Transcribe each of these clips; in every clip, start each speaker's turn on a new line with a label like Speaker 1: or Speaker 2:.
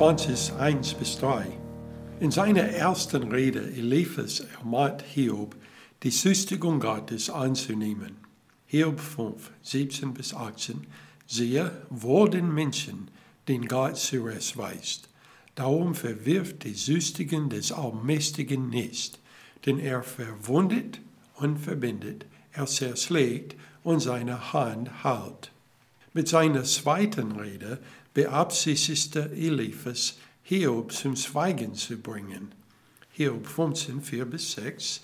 Speaker 1: 22, 1 bis 3. In seiner ersten Rede Eliphas ermahnt Hiob, die Süchtigung Gottes anzunehmen. Hiob 5, 17 bis 18. Siehe, wohl den Menschen, den Gott zurechtweist. Darum verwirft die Süchtigen des Allmächtigen nicht, denn er verwundet und verbindet, er zerschlägt und seine Hand hält. Mit seiner zweiten Rede beabsichtigte Eliphas, Hiob zum Schweigen zu bringen. Hiob 15, 4 bis 6.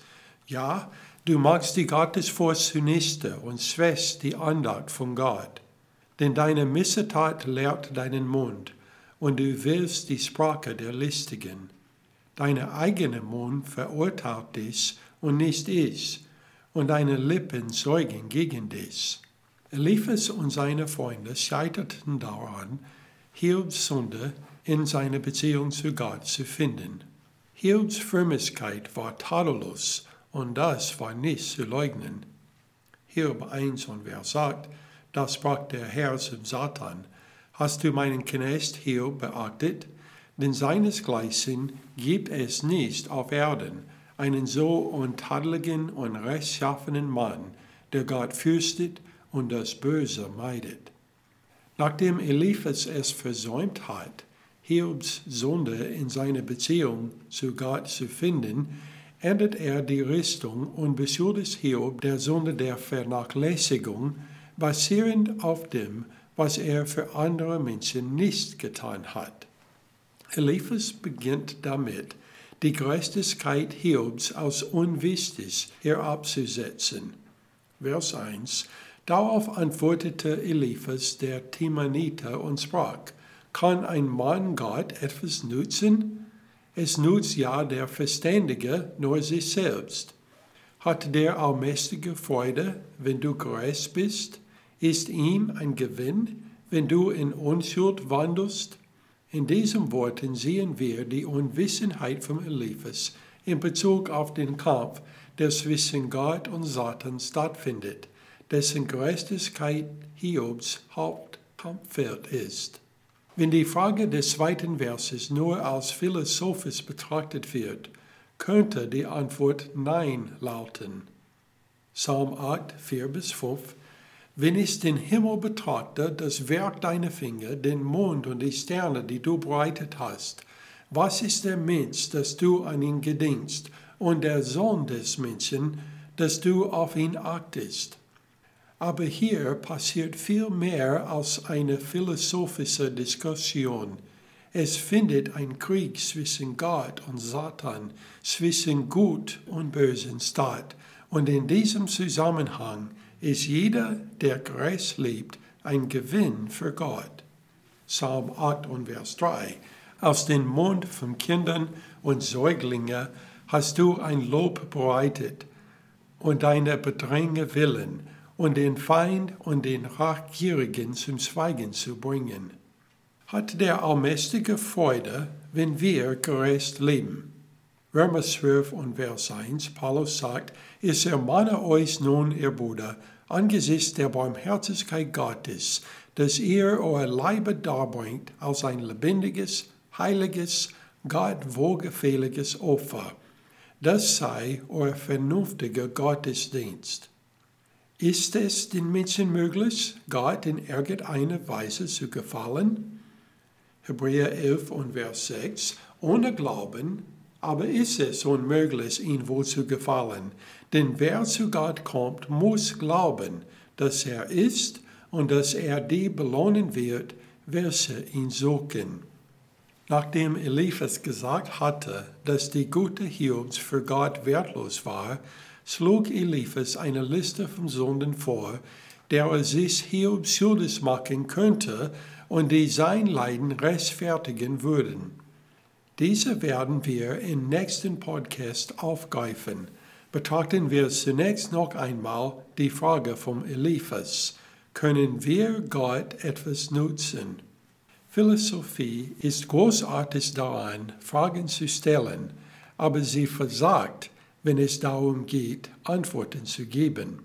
Speaker 1: Ja, du magst die Gottesfurcht zunichte und schwächst die Andacht von Gott. Denn deine Missetat lehrt deinen Mund und du willst die Sprache der Listigen. Deine eigene Mund verurteilt dich und nicht ich, und deine Lippen zeugen gegen dich. Eliphas und seine Freunde scheiterten daran, Hiobs Sünde in seiner Beziehung zu Gott zu finden. Hiobs Frömmigkeit war tadellos und das war nicht zu leugnen. Hiob 1 und Vers sagt, da sprach der Herr zum Satan, hast du meinen Knecht Hiob beachtet? Denn seinesgleichen gibt es nicht auf Erden einen so untadeligen und rechtschaffenen Mann, der Gott fürchtet und das Böse meidet. Nachdem Eliphas es versäumt hat, Hiobs Sünde in seiner Beziehung zu Gott zu finden, ändert er die Richtung und beschuldigt Hiob der Sünde der Vernachlässigung, basierend auf dem, was er für andere Menschen nicht getan hat. Eliphas beginnt damit, die Gerechtigkeit Hiobs als unwichtig herabzusetzen. Vers 1 Darauf antwortete Eliphas der Timaniter und sprach, kann ein Mann Gott etwas nutzen? Es nutzt ja der Verständige nur sich selbst. Hat der Allmächtige Freude, wenn du gerecht bist? Ist ihm ein Gewinn, wenn du in Unschuld wandelst? In diesen Worten sehen wir die Unwissenheit von Eliphas in Bezug auf den Kampf, der zwischen Gott und Satan stattfindet dessen Gerechtigkeit Hiobs Hauptkampffeld ist. Wenn die Frage des zweiten Verses nur als philosophisch betrachtet wird, könnte die Antwort Nein lauten. Psalm 8, 4 bis 5 Wenn ich den Himmel betrachte, das Werk deiner Finger, den Mond und die Sterne, die du bereitet hast, was ist der Mensch, dass du an ihn gedenkst, und der Sohn des Menschen, dass du auf ihn achtest? Aber hier passiert viel mehr als eine philosophische Diskussion. Es findet ein Krieg zwischen Gott und Satan, zwischen Gut und Bösen statt. Und in diesem Zusammenhang ist jeder, der gerecht lebt, ein Gewinn für Gott. Psalm 8 und Vers 3. Aus dem Mund von Kindern und Säuglingen hast du ein Lob bereitet und deine Bedränge willen und den Feind und den Rachgierigen zum Schweigen zu bringen. Hat der Allmächtige Freude, wenn wir gerecht leben? Römer 12 und Vers 1, Paulus sagt, ich ermahne euch nun, ihr Bruder, angesichts der Barmherzigkeit Gottes, dass ihr euer Leibe darbringt als ein lebendiges, heiliges, Gott wohlgefälliges Opfer. Das sei euer vernünftiger Gottesdienst. Ist es den Menschen möglich, Gott in irgendeiner Weise zu gefallen? Hebräer 11 und Vers 6. Ohne Glauben aber ist es unmöglich, ihn wohl zu gefallen. Denn wer zu Gott kommt, muss glauben, dass er ist und dass er die belohnen wird, welche ihn suchen. Nachdem Eliphas gesagt hatte, dass die gute Hiobs für Gott wertlos war, schlug Eliphas eine Liste von Sünden vor, der er sich Hiob schuldig machen könnte und die sein Leiden rechtfertigen würden. Diese werden wir im nächsten Podcast aufgreifen. Betrachten wir zunächst noch einmal die Frage vom Eliphas. Können wir Gott etwas nutzen? Philosophie ist großartig daran, Fragen zu stellen, aber sie versagt, wenn es darum geht, Antworten zu geben.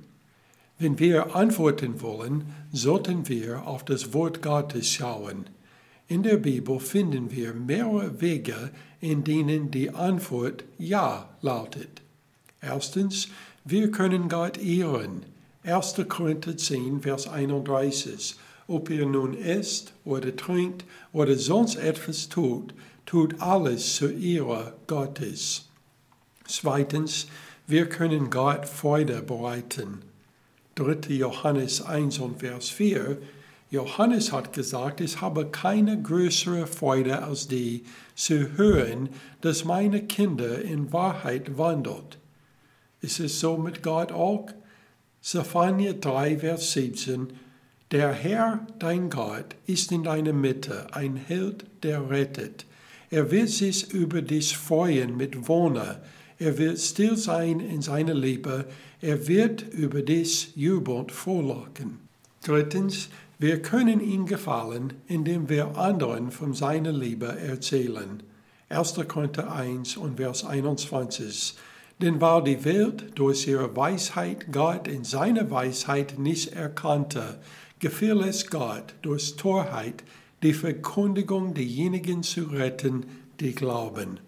Speaker 1: Wenn wir antworten wollen, sollten wir auf das Wort Gottes schauen. In der Bibel finden wir mehrere Wege, in denen die Antwort Ja lautet. Erstens, wir können Gott ehren. 1. Korinther 10, Vers 31. Ob ihr nun esst oder trinkt oder sonst etwas tut, tut alles zur Ehre Gottes. Zweitens, wir können Gott Freude bereiten. 3. Johannes 1 und Vers 4. Johannes hat gesagt, ich habe keine größere Freude als die, zu hören, dass meine Kinder in Wahrheit wandelt. Ist es so mit Gott auch? Zephania 3, Vers 17. Der Herr, dein Gott, ist in deiner Mitte, ein Held, der rettet. Er wird sich über dich freuen mit Wohner. Er wird still sein in seiner Liebe. Er wird über dich jubelnd frohlocken. Drittens, wir können ihm gefallen, indem wir anderen von seiner Liebe erzählen. 1. Korinther 1 und Vers 21. Denn weil die Welt durch ihre Weisheit Gott in seiner Weisheit nicht erkannte, gefiel es Gott durch Torheit, die Verkündigung derjenigen zu retten, die glauben.